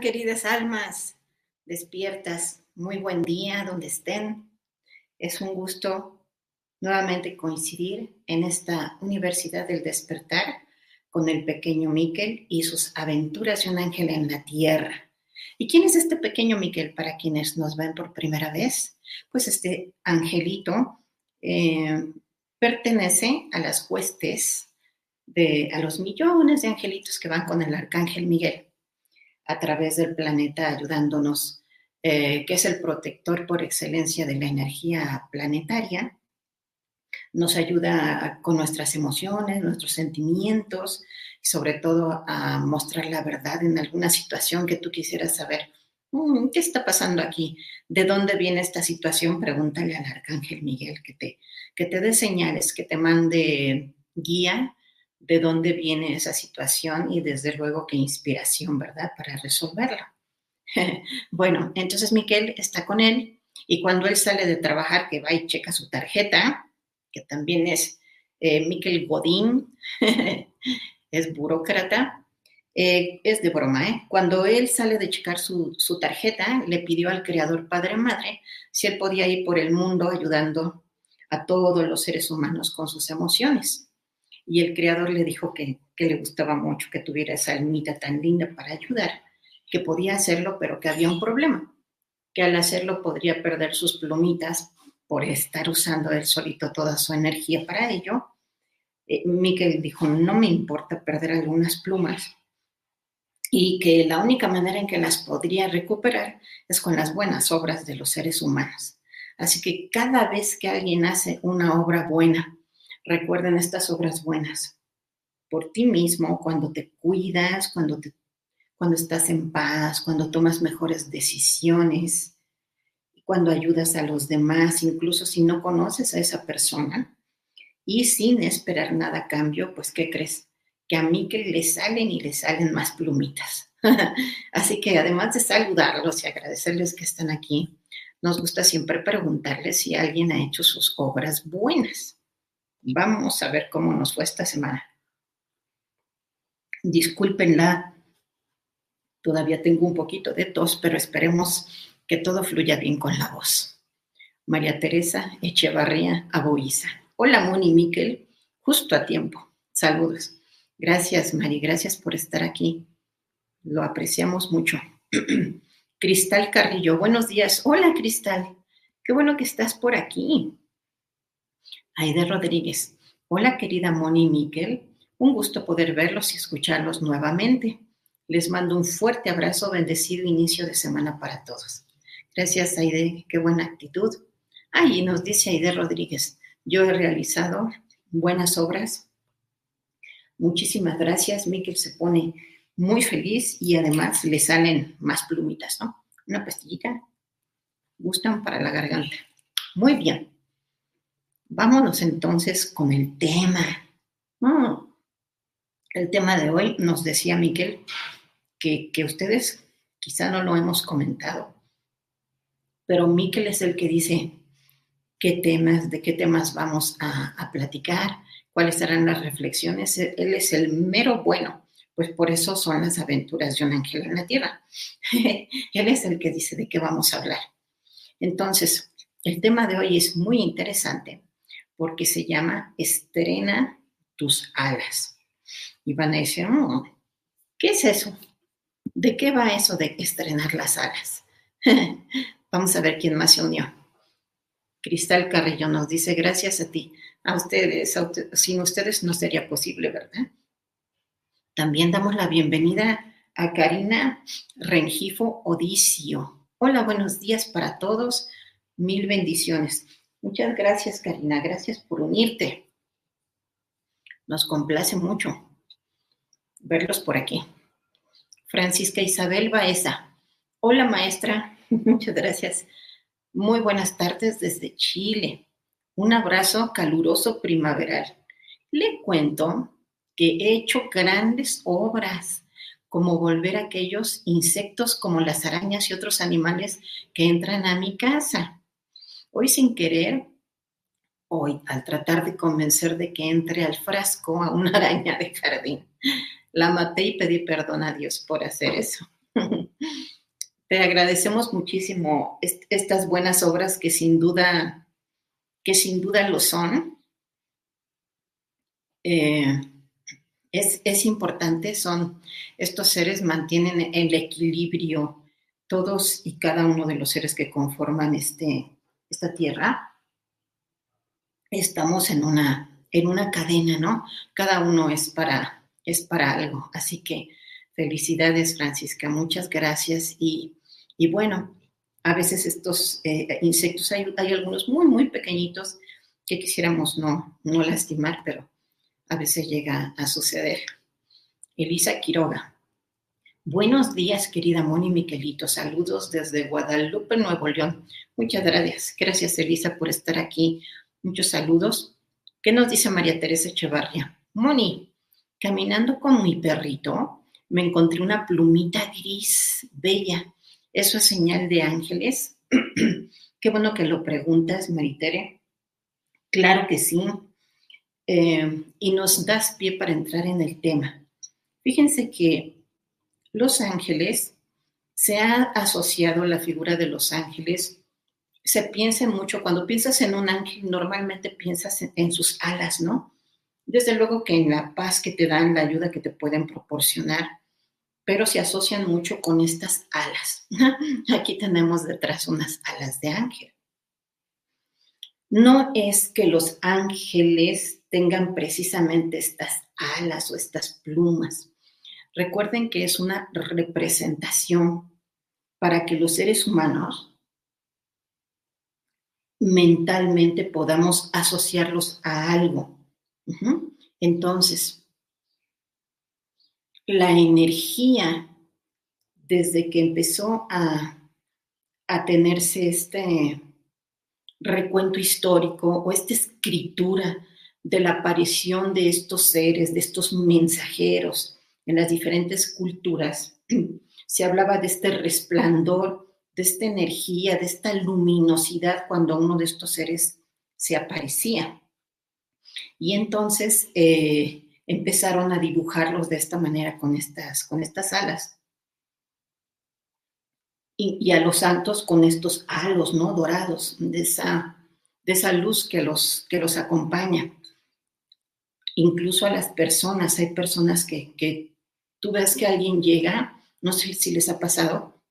Queridas almas? Despiertas. Muy buen día donde estén. Es un gusto nuevamente coincidir en esta Universidad del Despertar con el pequeño Miquel y sus aventuras de un ángel en la tierra. ¿Y quién es este pequeño Miquel para quienes nos ven por primera vez? Pues este angelito eh, pertenece a las huestes de, a los millones de angelitos que van con el arcángel Miguel a través del planeta ayudándonos, eh, que es el protector por excelencia de la energía planetaria. Nos ayuda con nuestras emociones, nuestros sentimientos y sobre todo a mostrar la verdad en alguna situación que tú quisieras saber. Mm, ¿Qué está pasando aquí? ¿De dónde viene esta situación? Pregúntale al arcángel Miguel que te, que te dé señales, que te mande guía de dónde viene esa situación y desde luego qué inspiración, ¿verdad?, para resolverla. bueno, entonces Miquel está con él y cuando él sale de trabajar, que va y checa su tarjeta, que también es eh, Miquel Godín, es burócrata, eh, es de broma, ¿eh? Cuando él sale de checar su, su tarjeta, le pidió al Creador Padre Madre si él podía ir por el mundo ayudando a todos los seres humanos con sus emociones y el creador le dijo que, le gustaba mucho que tuviera esa almita tan linda para ayudar, que podía hacerlo, pero que había un problema, que al hacerlo podría perder sus plumitas por estar usando él solito toda su energía para ello. Eh, Miquel dijo, no me importa perder algunas plumas y que la única manera en que las podría recuperar es con las buenas obras de los seres humanos. Así que cada vez que alguien hace una obra buena, Recuerden estas obras buenas. Por ti mismo, cuando te cuidas, cuando, te, cuando estás en paz, cuando tomas mejores decisiones, cuando ayudas a los demás, incluso si no conoces a esa persona y sin esperar nada a cambio, pues ¿qué crees? Que a mí que le salen y le salen más plumitas. Así que además de saludarlos y agradecerles que están aquí, nos gusta siempre preguntarles si alguien ha hecho sus obras buenas. Vamos a ver cómo nos fue esta semana. Discúlpenla, todavía tengo un poquito de tos, pero esperemos que todo fluya bien con la voz. María Teresa Echevarría Aboiza. Hola, Moni Miquel, justo a tiempo. Saludos. Gracias, Mari, gracias por estar aquí. Lo apreciamos mucho. Cristal Carrillo, buenos días. Hola, Cristal. Qué bueno que estás por aquí. Aide Rodríguez. Hola, querida Moni y Miquel. Un gusto poder verlos y escucharlos nuevamente. Les mando un fuerte abrazo, bendecido inicio de semana para todos. Gracias, Aide. Qué buena actitud. Ay, nos dice Aide Rodríguez. Yo he realizado buenas obras. Muchísimas gracias. Miquel se pone muy feliz y además le salen más plumitas, ¿no? Una pastillita. Gustan para la garganta. Muy bien. Vámonos entonces con el tema. El tema de hoy nos decía Miquel que, ustedes quizá no lo hemos comentado, pero Miquel es el que dice qué temas, de qué temas vamos a, a platicar, cuáles serán las reflexiones. Él es el mero bueno pues por eso son las aventuras de un ángel en la tierra. Él es el que dice de qué vamos a hablar. Entonces, el tema de hoy es muy interesante porque se llama Estrena tus alas. Y van a decir, mm, ¿qué es eso? ¿De qué va eso de estrenar las alas? Vamos a ver quién más se unió. Cristal Carrillo nos dice, gracias a ti. A ustedes, sin ustedes no sería posible, ¿verdad? También damos la bienvenida a Karina Rengifo Odicio. Hola, buenos días para todos. Mil bendiciones. Muchas gracias, Karina. Gracias por unirte. Nos complace mucho verlos por aquí. Francisca Isabel Baeza. Hola, maestra. Muchas gracias. Muy buenas tardes desde Chile. Un abrazo caluroso primaveral. Le cuento que he hecho grandes obras, como volver a aquellos insectos como las arañas y otros animales que entran a mi casa. Hoy sin querer, hoy al tratar de convencer de que entre al frasco a una araña de jardín, la maté y pedí perdón a Dios por hacer eso. Te agradecemos muchísimo estas buenas obras que sin duda, que sin duda lo son. Eh, es, importante, son estos seres mantienen el equilibrio, todos y cada uno de los seres que conforman este, esta tierra, estamos en una, en una cadena, ¿no? Cada uno es para, es para algo. Así que felicidades, Francisca, muchas gracias. Y, bueno, a veces estos eh, insectos, hay, hay, algunos muy, muy pequeñitos que quisiéramos no, no lastimar, pero a veces llega a suceder. Elisa Quiroga. Buenos días, querida Moni Miquelito. Saludos desde Guadalupe, Nuevo León. Muchas gracias. Gracias, Elisa, por estar aquí. Muchos saludos. ¿Qué nos dice María Teresa Echevarria? Moni, caminando con mi perrito, me encontré una plumita gris, bella. ¿Eso es señal de ángeles? Qué bueno que lo preguntas, Maritere. Claro que sí. Eh, y nos das pie para entrar en el tema. Fíjense que los ángeles, se ha asociado la figura de los ángeles, se piensa mucho, cuando piensas en un ángel, normalmente piensas en, sus alas, ¿no? Desde luego que en la paz que te dan, la ayuda que te pueden proporcionar, pero se asocian mucho con estas alas. Aquí tenemos detrás unas alas de ángel. No es que los ángeles tengan precisamente estas alas o estas plumas. Recuerden que es una representación para que los seres humanos mentalmente podamos asociarlos a algo. Entonces, la energía, desde que empezó a, a tenerse este recuento histórico o esta escritura de la aparición de estos seres, de estos mensajeros en las diferentes culturas, se hablaba de este resplandor, de esta energía, de esta luminosidad cuando uno de estos seres se aparecía. Y entonces eh, empezaron a dibujarlos de esta manera con estas, con estas alas. Y, y, a los santos con estos halos, ¿no? Dorados, de esa, de esa luz que los, que los acompaña incluso a las personas. Hay personas que, que tú ves que alguien llega, no sé si les ha pasado,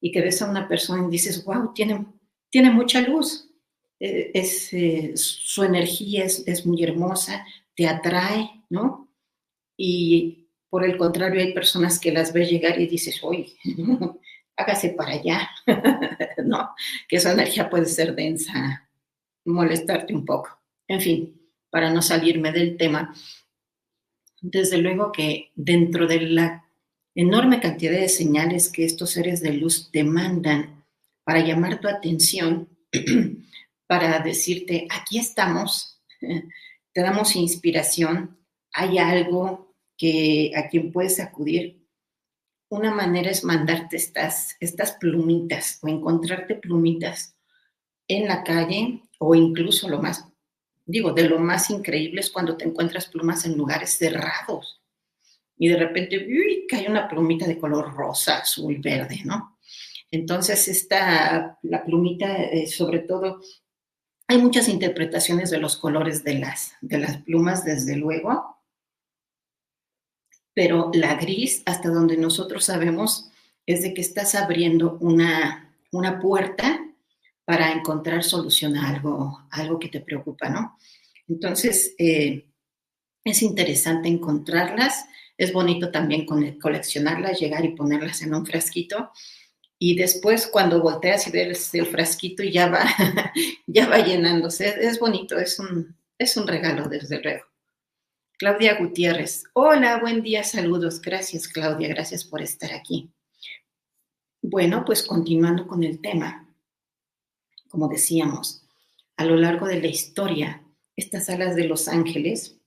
y que ves a una persona y dices, wow, tiene, tiene mucha luz. Eh, es, eh, su energía es, es, muy hermosa, te atrae, ¿no? Y por el contrario, hay personas que las ves llegar y dices, oye, hágase para allá, ¿no? Que esa energía puede ser densa, molestarte un poco. En fin, para no salirme del tema, desde luego que dentro de la enorme cantidad de señales que estos seres de luz demandan para llamar tu atención, para decirte, aquí estamos, te damos inspiración, hay algo que a quien puedes acudir. Una manera es mandarte estas, estas plumitas o encontrarte plumitas en la calle o incluso lo más, digo, de lo más increíble es cuando te encuentras plumas en lugares cerrados y de repente uy, cae una plumita de color rosa, azul, verde, ¿no? Entonces, esta, la plumita, eh, sobre todo, hay muchas interpretaciones de los colores de las, de las plumas, desde luego, pero la gris, hasta donde nosotros sabemos, es de que estás abriendo una, una puerta para encontrar solución a algo, algo que te preocupa, ¿no? Entonces, eh, es interesante encontrarlas, es bonito también coleccionarlas, llegar y ponerlas en un frasquito y después cuando volteas y ves el frasquito ya va, ya va llenándose. Es bonito, es un, es un regalo, desde luego. Claudia Gutiérrez. Hola, buen día, saludos. Gracias, Claudia, gracias por estar aquí. Bueno, pues continuando con el tema, como decíamos, a lo largo de la historia, estas alas de los ángeles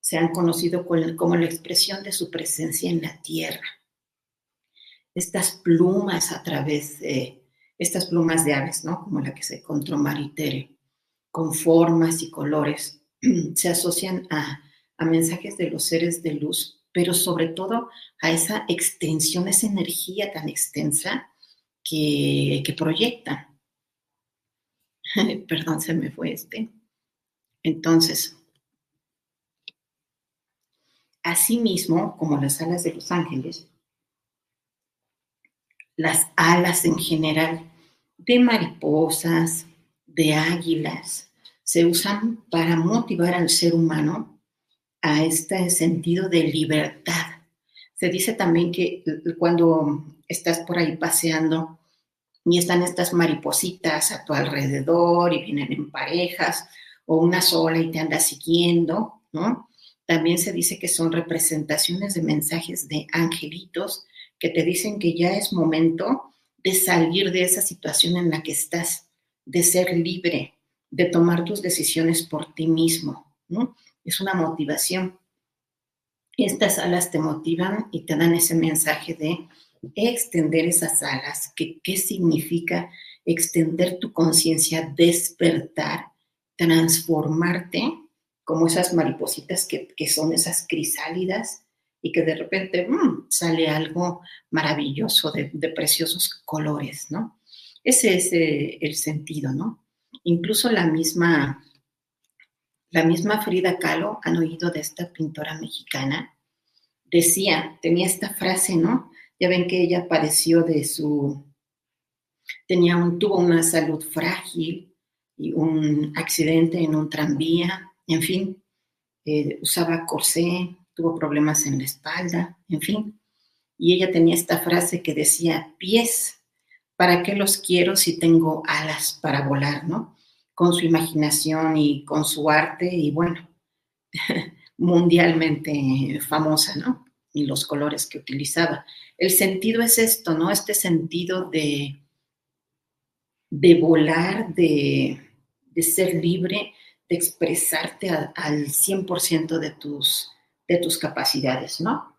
se han conocido como la expresión de su presencia en la tierra estas plumas a través de estas plumas de aves, ¿no? Como la que se encontró Maritere, con formas y colores, se asocian a, mensajes de los seres de luz, pero sobre todo a esa extensión, esa energía tan extensa que, que proyectan. Perdón, se me fue este. Entonces, asimismo, como las alas de los ángeles, las alas en general de mariposas, de águilas, se usan para motivar al ser humano a este sentido de libertad. Se dice también que cuando estás por ahí paseando y están estas maripositas a tu alrededor y vienen en parejas o una sola y te anda siguiendo, ¿no? También se dice que son representaciones de mensajes de angelitos que te dicen que ya es momento de salir de esa situación en la que estás, de ser libre, de tomar tus decisiones por ti mismo. ¿no? Es una motivación. Estas alas te motivan y te dan ese mensaje de extender esas alas. Que, ¿Qué significa extender tu conciencia, despertar, transformarte como esas maripositas que, que son esas crisálidas y que de repente mm, sale algo maravilloso de, preciosos colores, ¿no? Ese es eh, el sentido, ¿no? Incluso la misma, la misma Frida Kahlo, han oído de esta pintora mexicana, decía, tenía esta frase, ¿no? Ya ven que ella padeció de su, tenía un, tuvo una salud frágil y un accidente en un tranvía, en fin, eh, usaba corsé, tuvo problemas en la espalda, en fin. Y ella tenía esta frase que decía, pies, ¿para qué los quiero si tengo alas para volar, no? Con su imaginación y con su arte y bueno, mundialmente famosa, ¿no? Y los colores que utilizaba. El sentido es esto, ¿no? Este sentido de, de volar, de, de ser libre, de expresarte al 100% de tus de tus capacidades, ¿no?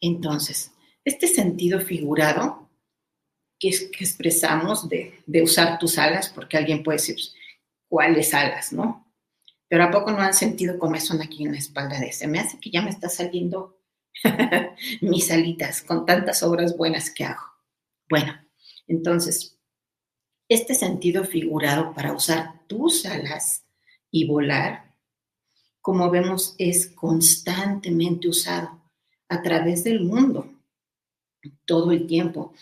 Entonces, este sentido figurado que, es, que expresamos de, usar tus alas, porque alguien puede decir, pues, ¿cuáles alas, no? Pero ¿a poco no han sentido como son aquí en la espalda de ese? Me hace que ya me está saliendo mis alitas con tantas obras buenas que hago. Bueno, entonces, este sentido figurado para usar tus alas y volar como vemos, es constantemente usado a través del mundo todo el tiempo.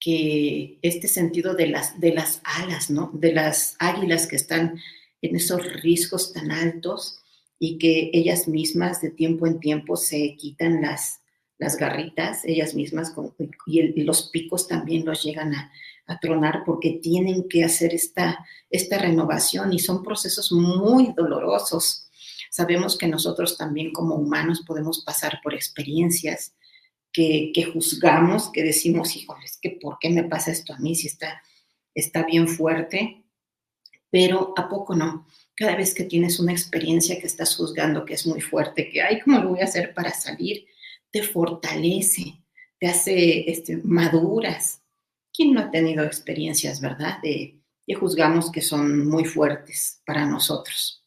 que este sentido de las, de las alas, ¿no? De las águilas que están en esos riscos tan altos y que ellas mismas de tiempo en tiempo se quitan las, las garritas, ellas mismas, y, los picos también los llegan a, a, tronar porque tienen que hacer esta, esta renovación y son procesos muy dolorosos. Sabemos que nosotros también como humanos podemos pasar por experiencias que, que juzgamos, que decimos, híjoles, que ¿por qué me pasa esto a mí si está, está bien fuerte? Pero ¿a poco no? Cada vez que tienes una experiencia que estás juzgando que es muy fuerte, que, ay, ¿cómo lo voy a hacer para salir? te fortalece, te hace este, maduras. ¿Quién no ha tenido experiencias, verdad? De, juzgamos que son muy fuertes para nosotros.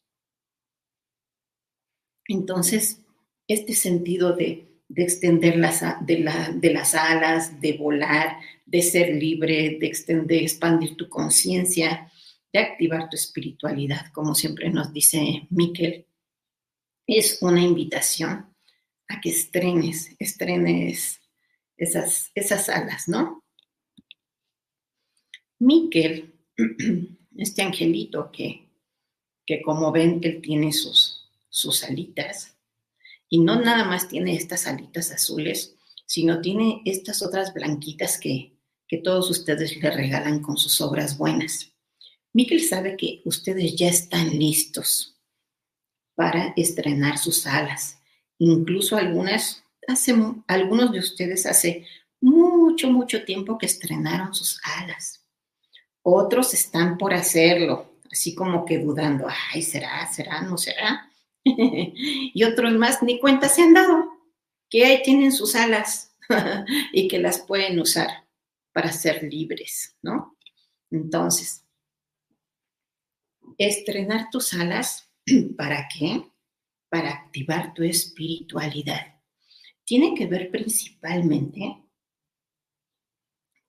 Entonces, este sentido de, extender las, de, de, las alas, de volar, de ser libre, de extender, expandir tu conciencia, de activar tu espiritualidad, como siempre nos dice Miquel, es una invitación a que estrenes, estrenes esas, esas alas, ¿no? Miquel, este angelito que, que como ven, él tiene sus, sus alitas, y no nada más tiene estas alitas azules, sino tiene estas otras blanquitas que, que todos ustedes le regalan con sus obras buenas. Miquel sabe que ustedes ya están listos para estrenar sus alas Incluso algunas, hace, algunos de ustedes hace mucho, mucho tiempo que estrenaron sus alas. Otros están por hacerlo, así como que dudando, ay, será, será, no será. y otros más ni cuenta se han dado que ahí tienen sus alas y que las pueden usar para ser libres, ¿no? Entonces, estrenar tus alas, ¿para qué? para activar tu espiritualidad. Tiene que ver principalmente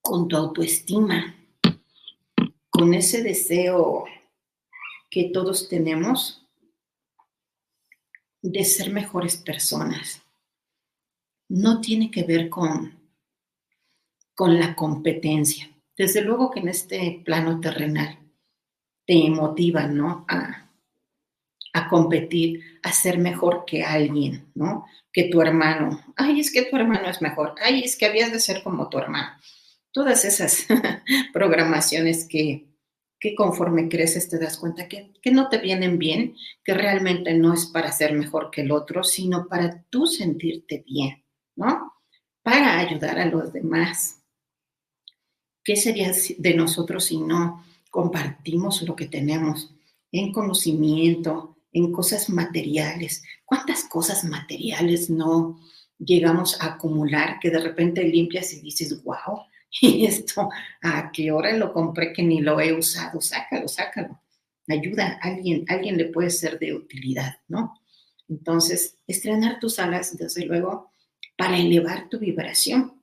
con tu autoestima, con ese deseo que todos tenemos de ser mejores personas. No tiene que ver con, con la competencia. Desde luego que en este plano terrenal te motiva, ¿no? A, a competir, a ser mejor que alguien, ¿no? Que tu hermano. Ay, es que tu hermano es mejor. Ay, es que habías de ser como tu hermano. Todas esas programaciones que, que conforme creces te das cuenta que, que no te vienen bien, que realmente no es para ser mejor que el otro, sino para tú sentirte bien, ¿no? Para ayudar a los demás. ¿Qué sería de nosotros si no compartimos lo que tenemos en conocimiento, en cosas materiales. ¿Cuántas cosas materiales no llegamos a acumular que de repente limpias y dices, wow, y esto, ¿a qué hora lo compré que ni lo he usado? Sácalo, sácalo. Ayuda a alguien, alguien le puede ser de utilidad, ¿no? Entonces, estrenar tus alas, desde luego, para elevar tu vibración,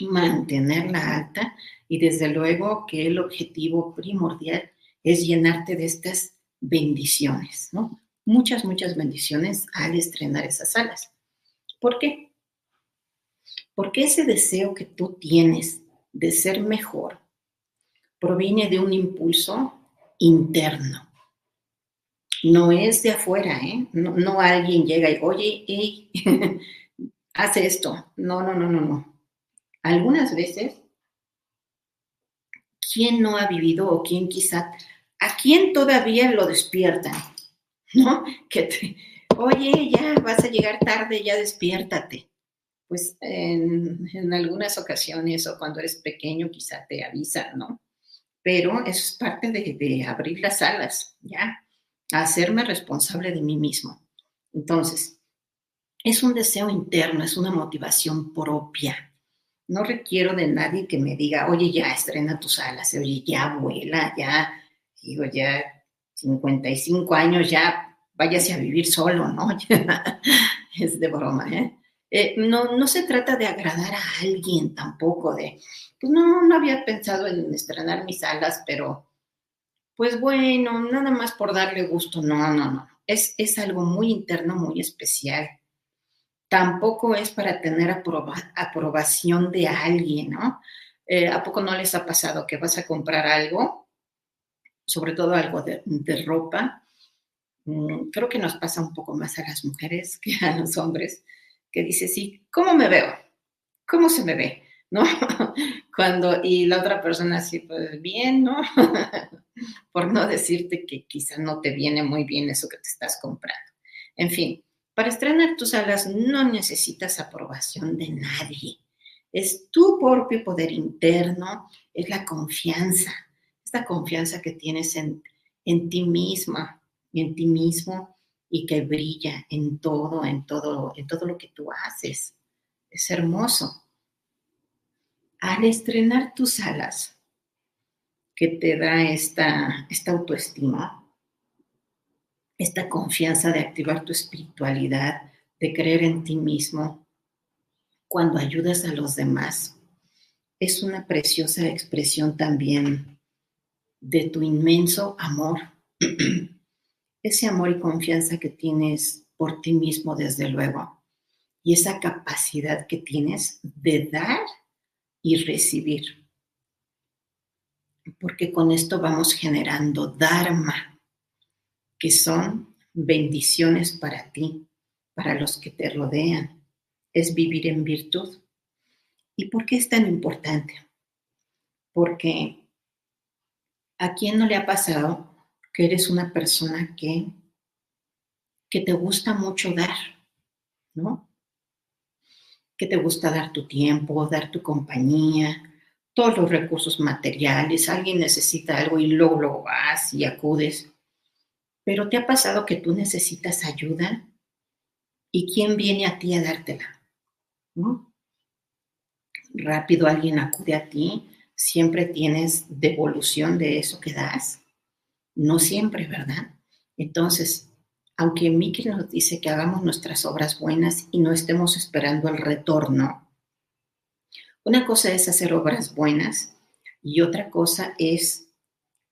mantenerla alta y desde luego que el objetivo primordial es llenarte de estas bendiciones, ¿no? Muchas, muchas bendiciones al estrenar esas alas. ¿Por qué? Porque ese deseo que tú tienes de ser mejor proviene de un impulso interno. No es de afuera, ¿eh? No, alguien llega y, oye, hey, hace esto. No, no, no, no, no. Algunas veces, ¿quién no ha vivido o quién quizá ¿A quién todavía lo despiertan? ¿No? Que te, oye, ya vas a llegar tarde, ya despiértate. Pues en, algunas ocasiones o cuando eres pequeño quizá te avisan, ¿no? Pero eso es parte de, de abrir las alas, ¿ya? hacerme responsable de mí mismo. Entonces, es un deseo interno, es una motivación propia. No requiero de nadie que me diga, oye, ya estrena tus alas, oye, ya vuela, ya digo, ya 55 años, ya váyase a vivir solo, ¿no? es de broma, ¿eh? ¿eh? no, no se trata de agradar a alguien tampoco, de, pues no, no había pensado en estrenar mis alas, pero pues bueno, nada más por darle gusto, no, no, no, es, es algo muy interno, muy especial. Tampoco es para tener aprobación de alguien, ¿no? Eh, ¿A poco no les ha pasado que vas a comprar algo, sobre todo algo de, ropa? Mm, creo que nos pasa un poco más a las mujeres que a los hombres, que dice, sí, ¿cómo me veo? ¿Cómo se me ve? ¿No? Cuando, y la otra persona así, pues bien, ¿no? Por no decirte que quizá no te viene muy bien eso que te estás comprando. En fin, para estrenar tus alas no necesitas aprobación de nadie. Es tu propio poder interno, es la confianza, esta confianza que tienes en, en ti misma, en ti mismo y que brilla en todo, en todo, en todo lo que tú haces. Es hermoso. Al estrenar tus alas, que te da esta, esta autoestima, esta confianza de activar tu espiritualidad, de creer en ti mismo, cuando ayudas a los demás, es una preciosa expresión también de tu inmenso amor. Ese amor y confianza que tienes por ti mismo, desde luego, y esa capacidad que tienes de dar y recibir. Porque con esto vamos generando Dharma, que son bendiciones para ti, para los que te rodean. Es vivir en virtud. ¿Y por qué es tan importante? Porque a quién no le ha pasado que eres una persona que, que te gusta mucho dar, ¿no? Que te gusta dar tu tiempo, dar tu compañía, todos los recursos materiales, alguien necesita algo y luego lo vas y acudes. Pero ¿te ha pasado que tú necesitas ayuda? ¿Y quién viene a ti a dártela? ¿No? Rápido alguien acude a ti, siempre tienes devolución de eso que das. No siempre, ¿verdad? Entonces, aunque Miki nos dice que hagamos nuestras obras buenas y no estemos esperando el retorno, una cosa es hacer obras buenas y otra cosa es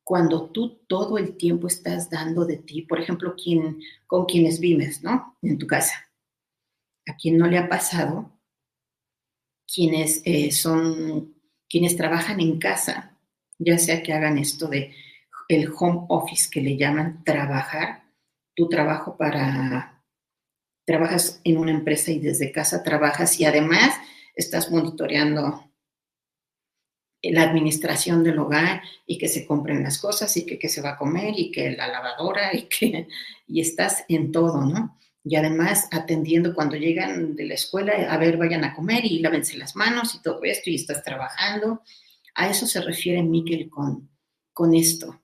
cuando tú todo el tiempo estás dando de ti, por ejemplo, quien, con quienes vives, ¿no? En tu casa. A quien no le ha pasado, quienes eh, son, quienes trabajan en casa, ya sea que hagan esto de el home office que le llaman trabajar, tu trabajo para, trabajas en una empresa y desde casa trabajas y además estás monitoreando la administración del hogar y que se compren las cosas y que, se va a comer y que la lavadora y que y estás en todo, ¿no? Y además atendiendo cuando llegan de la escuela, a ver, vayan a comer y lávense las manos y todo esto y estás trabajando. A eso se refiere Miquel con, con esto,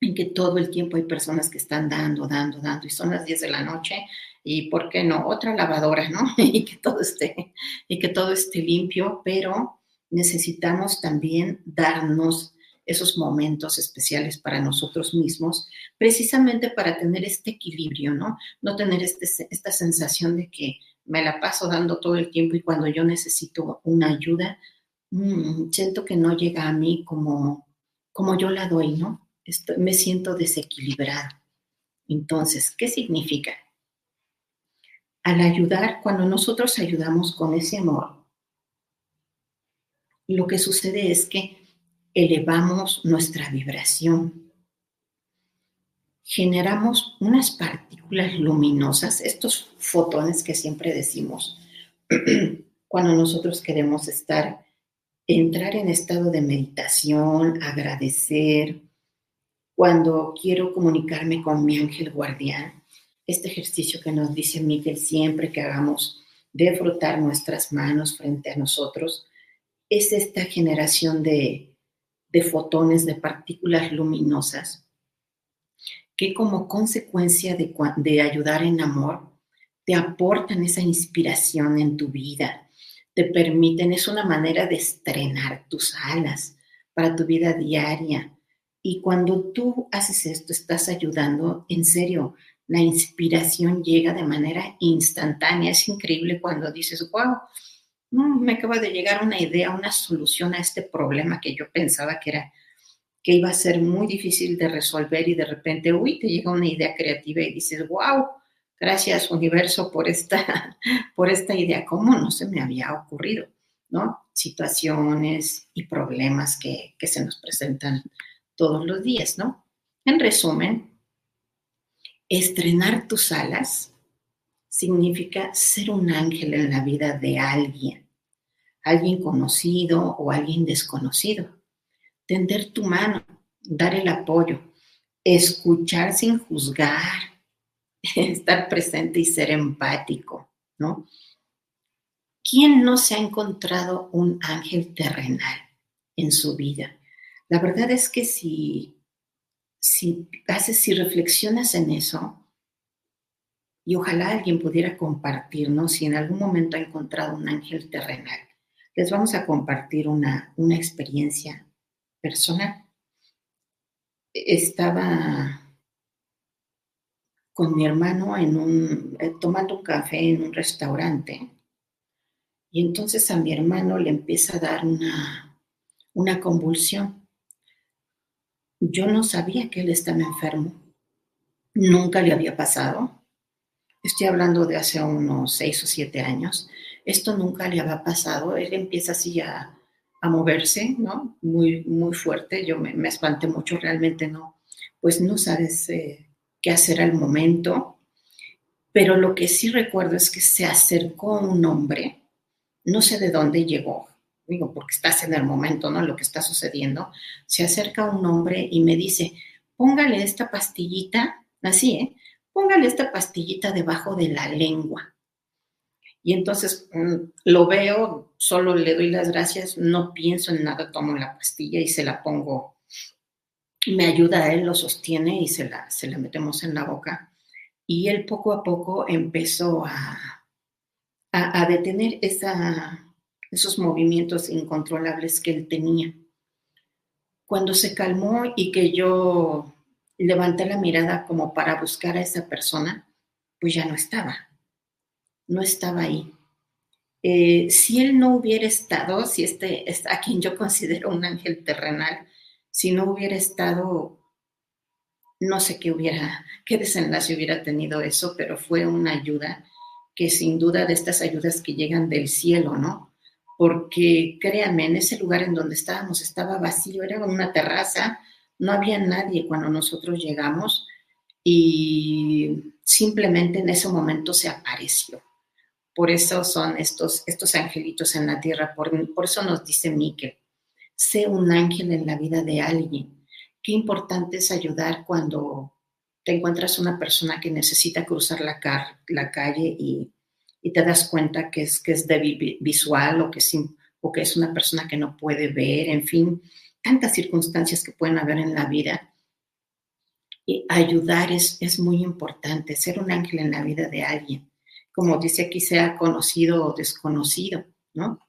en que todo el tiempo hay personas que están dando, dando, dando y son las 10 de la noche y, ¿por qué no? Otra lavadora, ¿no? y que todo esté, y que todo esté limpio, pero necesitamos también darnos esos momentos especiales para nosotros mismos, precisamente para tener este equilibrio, ¿no? No tener este, esta sensación de que me la paso dando todo el tiempo y cuando yo necesito una ayuda, mm, siento que no llega a mí como, como yo la doy, ¿no? me siento desequilibrado. Entonces, ¿qué significa? Al ayudar, cuando nosotros ayudamos con ese amor, lo que sucede es que elevamos nuestra vibración. Generamos unas partículas luminosas, estos fotones que siempre decimos, cuando nosotros queremos estar, entrar en estado de meditación, agradecer, cuando quiero comunicarme con mi ángel guardián, este ejercicio que nos dice Miguel siempre que hagamos de frotar nuestras manos frente a nosotros, es esta generación de, fotones, de partículas luminosas, que como consecuencia de, de ayudar en amor, te aportan esa inspiración en tu vida, te permiten, es una manera de estrenar tus alas para tu vida diaria. Y cuando tú haces esto, estás ayudando, en serio, la inspiración llega de manera instantánea. Es increíble cuando dices, wow, me acaba de llegar una idea, una solución a este problema que yo pensaba que era que iba a ser muy difícil de resolver y de repente, uy, te llega una idea creativa y dices, wow, gracias universo por esta, por esta idea, ¿cómo no se me había ocurrido? ¿no? Situaciones y problemas que, que se nos presentan todos los días, ¿no? En resumen, estrenar tus alas significa ser un ángel en la vida de alguien, alguien conocido o alguien desconocido. Tender tu mano, dar el apoyo, escuchar sin juzgar, estar presente y ser empático, ¿no? ¿Quién no se ha encontrado un ángel terrenal en su vida? La verdad es que si, si haces, si reflexionas en eso, y ojalá alguien pudiera compartirnos si en algún momento ha encontrado un ángel terrenal. Les vamos a compartir una, una experiencia personal. Estaba con mi hermano en un, eh, tomando un café en un restaurante y entonces a mi hermano le empieza a dar una, una convulsión. Yo no sabía que él estaba enfermo. Nunca le había pasado. Estoy hablando de hace unos seis o siete años. Esto nunca le había pasado. Él empieza así a, a moverse, ¿no? Muy, muy fuerte. Yo me, espanté mucho, realmente no. Pues no sabes eh, qué hacer al momento. Pero lo que sí recuerdo es que se acercó un hombre, no sé de dónde llegó, digo, porque estás en el momento, ¿no? Lo que está sucediendo. Se acerca un hombre y me dice, póngale esta pastillita, así, ¿eh? póngale esta pastillita debajo de la lengua. Y entonces mm, lo veo, solo le doy las gracias, no pienso en nada, tomo la pastilla y se la pongo. Me ayuda a él, lo sostiene y se la, se la metemos en la boca. Y él poco a poco empezó a, a, detener esos movimientos incontrolables que él tenía. Cuando se calmó y que yo levanté la mirada como para buscar a esa persona, pues ya no estaba, no estaba ahí. Eh, si él no hubiera estado, si este, a quien yo considero un ángel terrenal, si no hubiera estado, no sé qué hubiera, qué desenlace hubiera tenido eso, pero fue una ayuda que sin duda de estas ayudas que llegan del cielo, ¿no? Porque créanme, en ese lugar en donde estábamos estaba vacío, era una terraza, no había nadie cuando nosotros llegamos y simplemente en ese momento se apareció. Por eso son estos, estos angelitos en la tierra, por, por eso nos dice Miquel, sé un ángel en la vida de alguien. Qué importante es ayudar cuando te encuentras una persona que necesita cruzar la, la calle y, y, te das cuenta que es, que es débil visual o que, es, o que es una persona que no puede ver, en fin, tantas circunstancias que pueden haber en la vida. Y ayudar es, es muy importante, ser un ángel en la vida de alguien. Como dice aquí, sea conocido o desconocido, ¿no?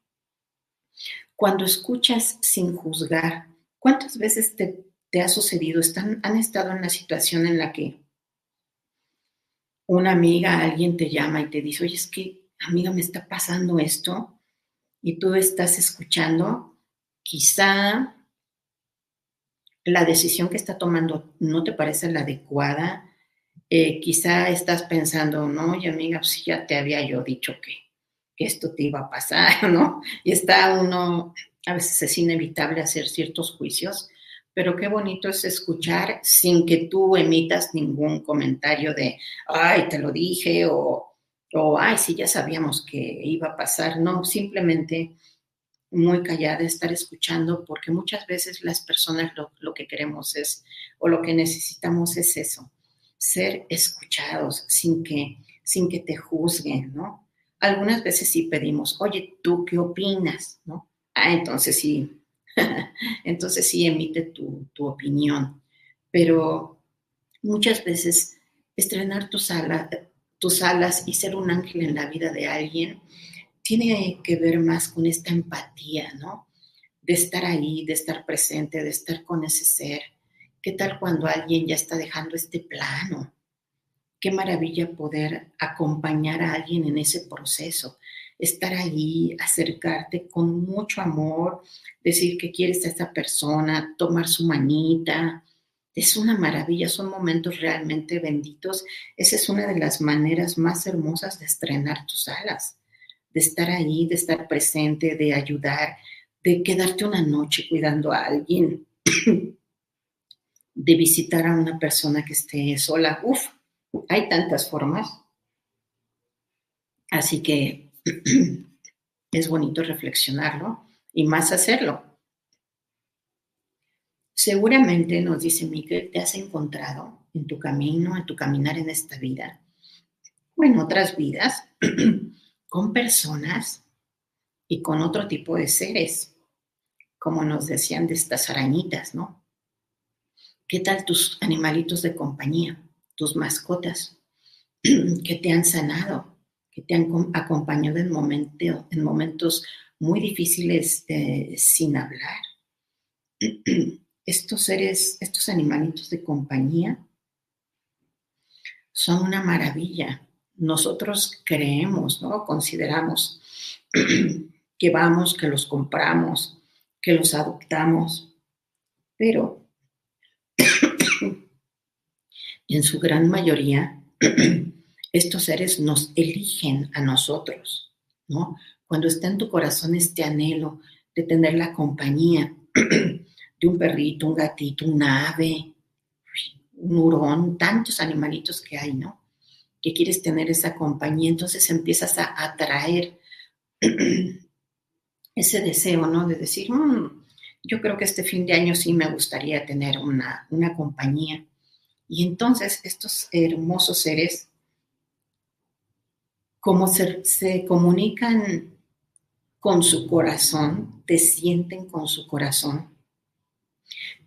Cuando escuchas sin juzgar, ¿cuántas veces te, te ha sucedido? Están, han estado en la situación en la que una amiga, alguien te llama y te dice, oye, es que, amiga, me está pasando esto, y tú estás escuchando, quizá la decisión que está tomando no te parece la adecuada, eh, quizá estás pensando, no, y amiga, pues ya te había yo dicho que, que esto te iba a pasar, ¿no? Y está uno, a veces es inevitable hacer ciertos juicios, pero qué bonito es escuchar sin que tú emitas ningún comentario de, ay, te lo dije, o, o ay, sí, ya sabíamos que iba a pasar, no, simplemente muy callada, estar escuchando, porque muchas veces las personas lo, que queremos es, o lo que necesitamos es eso, ser escuchados sin que, sin que te juzguen, ¿no? Algunas veces sí pedimos, oye, ¿tú qué opinas? ¿No? Ah, entonces sí, entonces sí emite tu, tu opinión, pero muchas veces estrenar tus, alas, tus alas y ser un ángel en la vida de alguien tiene que ver más con esta empatía, ¿no? De estar ahí, de estar presente, de estar con ese ser. ¿Qué tal cuando alguien ya está dejando este plano? Qué maravilla poder acompañar a alguien en ese proceso, estar ahí, acercarte con mucho amor, decir que quieres a esa persona, tomar su manita. Es una maravilla, son momentos realmente benditos. Esa es una de las maneras más hermosas de estrenar tus alas de estar ahí, de estar presente, de ayudar, de quedarte una noche cuidando a alguien, de visitar a una persona que esté sola. Uf, hay tantas formas. Así que es bonito reflexionarlo y más hacerlo. Seguramente, nos dice Miguel, te has encontrado en tu camino, en tu caminar en esta vida, o en otras vidas, con personas y con otro tipo de seres, como nos decían de estas arañitas, ¿no? ¿Qué tal tus animalitos de compañía, tus mascotas, que te han sanado, que te han acompañado en, en momentos muy difíciles sin hablar? Estos seres, estos animalitos de compañía son una maravilla. Nosotros creemos, ¿no? Consideramos que vamos, que los compramos, que los adoptamos, pero en su gran mayoría, estos seres nos eligen a nosotros, ¿no? Cuando está en tu corazón este anhelo de tener la compañía de un perrito, un gatito, un ave, un hurón, tantos animalitos que hay, ¿no? Que quieres tener esa compañía, entonces empiezas a atraer ese deseo, ¿no? De decir, mm, yo creo que este fin de año sí me gustaría tener una, una compañía. Y entonces estos hermosos seres, como se, se comunican con su corazón, te sienten con su corazón,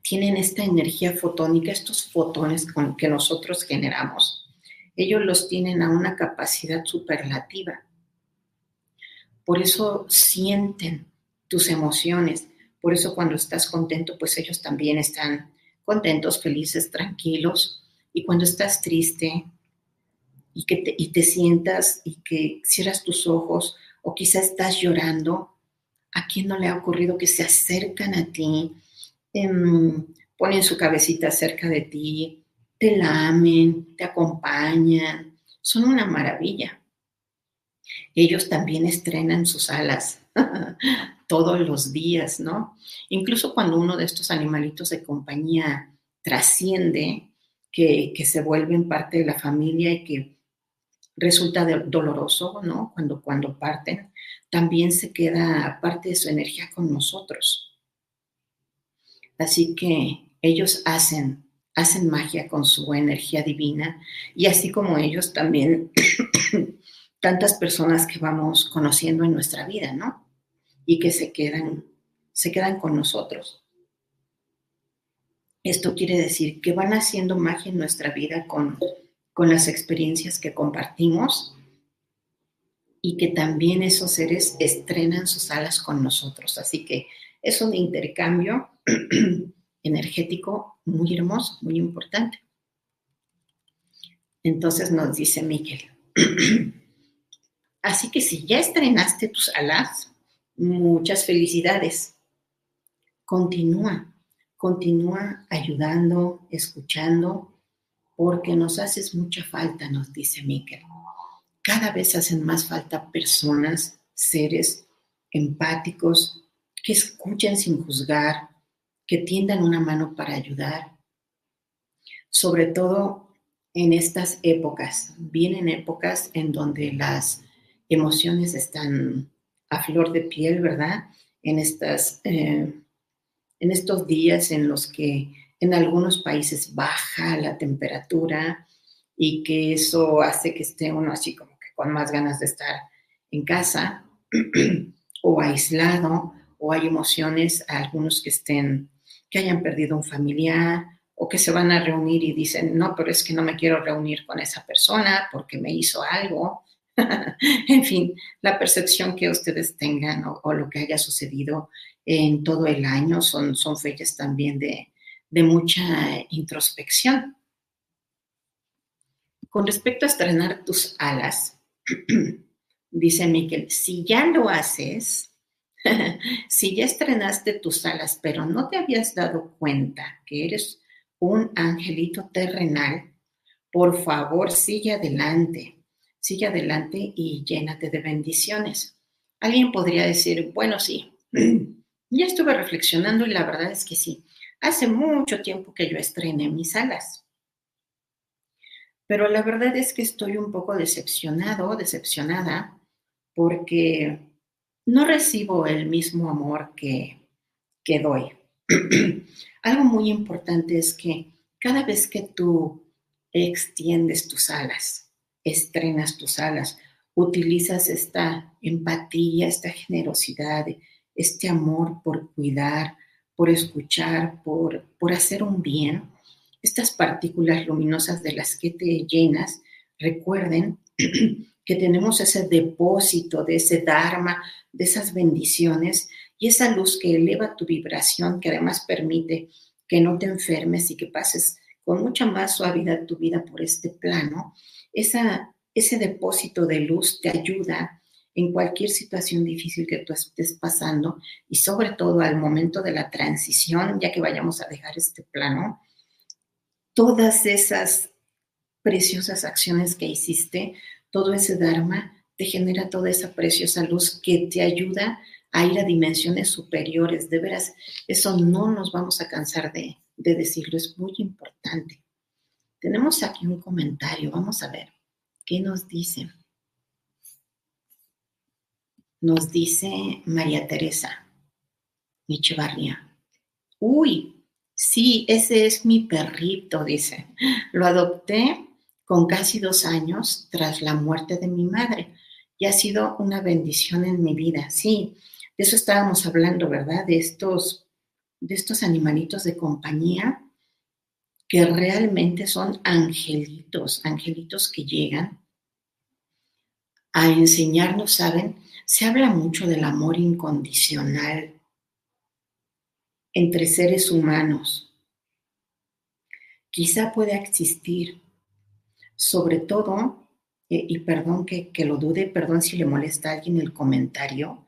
tienen esta energía fotónica, estos fotones con que nosotros generamos, ellos los tienen a una capacidad superlativa. Por eso sienten tus emociones, por eso cuando estás contento, pues ellos también están contentos, felices, tranquilos. Y cuando estás triste y que te, y te sientas y que cierras tus ojos o quizás estás llorando, ¿a quién no le ha ocurrido que se acercan a ti, em, ponen su cabecita cerca de ti, te lamen, te acompañan? Son una maravilla. Ellos también estrenan sus alas todos los días, ¿no? Incluso cuando uno de estos animalitos de compañía trasciende, que, se vuelven parte de la familia y que resulta doloroso, ¿no? Cuando, cuando parten, también se queda parte de su energía con nosotros. Así que ellos hacen, hacen magia con su energía divina y así como ellos también tantas personas que vamos conociendo en nuestra vida, ¿no? Y que se quedan, se quedan con nosotros. Esto quiere decir que van haciendo magia en nuestra vida con, con las experiencias que compartimos y que también esos seres estrenan sus alas con nosotros. Así que es un intercambio energético muy hermoso, muy importante. Entonces nos dice Miguel, así que si ya estrenaste tus alas, Muchas felicidades. Continúa, continúa ayudando, escuchando, porque nos haces mucha falta, nos dice Miquel. Cada vez hacen más falta personas, seres empáticos, que escuchen sin juzgar, que tiendan una mano para ayudar. Sobre todo en estas épocas. Vienen épocas en donde las emociones están a flor de piel, ¿verdad? En, estas, eh, en estos días en los que en algunos países baja la temperatura y que eso hace que esté uno así como que con más ganas de estar en casa o aislado o hay emociones, algunos que estén, que hayan perdido un familiar o que se van a reunir y dicen, no, pero es que no me quiero reunir con esa persona porque me hizo algo en fin, la percepción que ustedes tengan o, lo que haya sucedido en todo el año son, son fechas también de, de mucha introspección. Con respecto a estrenar tus alas, dice Miquel, si ya lo haces, si ya estrenaste tus alas, pero no te habías dado cuenta que eres un angelito terrenal, por favor sigue adelante sigue adelante y llénate de bendiciones. Alguien podría decir, bueno, sí, ya estuve reflexionando y la verdad es que sí, hace mucho tiempo que yo estrené mis alas. Pero la verdad es que estoy un poco decepcionado, decepcionada, porque no recibo el mismo amor que, que doy. Algo muy importante es que cada vez que tú extiendes tus alas, estrenas tus alas, utilizas esta empatía, esta generosidad, este amor por cuidar, por escuchar, por, por hacer un bien, estas partículas luminosas de las que te llenas, recuerden que tenemos ese depósito de ese Dharma, de esas bendiciones y esa luz que eleva tu vibración, que además permite que no te enfermes y que pases con mucha más suavidad tu vida por este plano, esa, ese depósito de luz te ayuda en cualquier situación difícil que tú estés pasando y sobre todo al momento de la transición, ya que vayamos a dejar este plano, todas esas preciosas acciones que hiciste, todo ese Dharma te genera toda esa preciosa luz que te ayuda a ir a dimensiones superiores. De veras, eso no nos vamos a cansar de, de decirlo, es muy importante. Tenemos aquí un comentario, vamos a ver qué nos dice. Nos dice María Teresa Michevarria. Uy, Sí, ese es mi perrito, dice. Lo adopté con casi dos años tras la muerte de mi madre y ha sido una bendición en mi vida. Sí, de eso estábamos hablando, ¿verdad? De estos, de estos animalitos de compañía que realmente son angelitos, angelitos que llegan a enseñarnos, ¿saben? Se habla mucho del amor incondicional entre seres humanos. Quizá pueda existir, sobre todo, eh, y perdón que, lo dude, perdón si le molesta a alguien el comentario,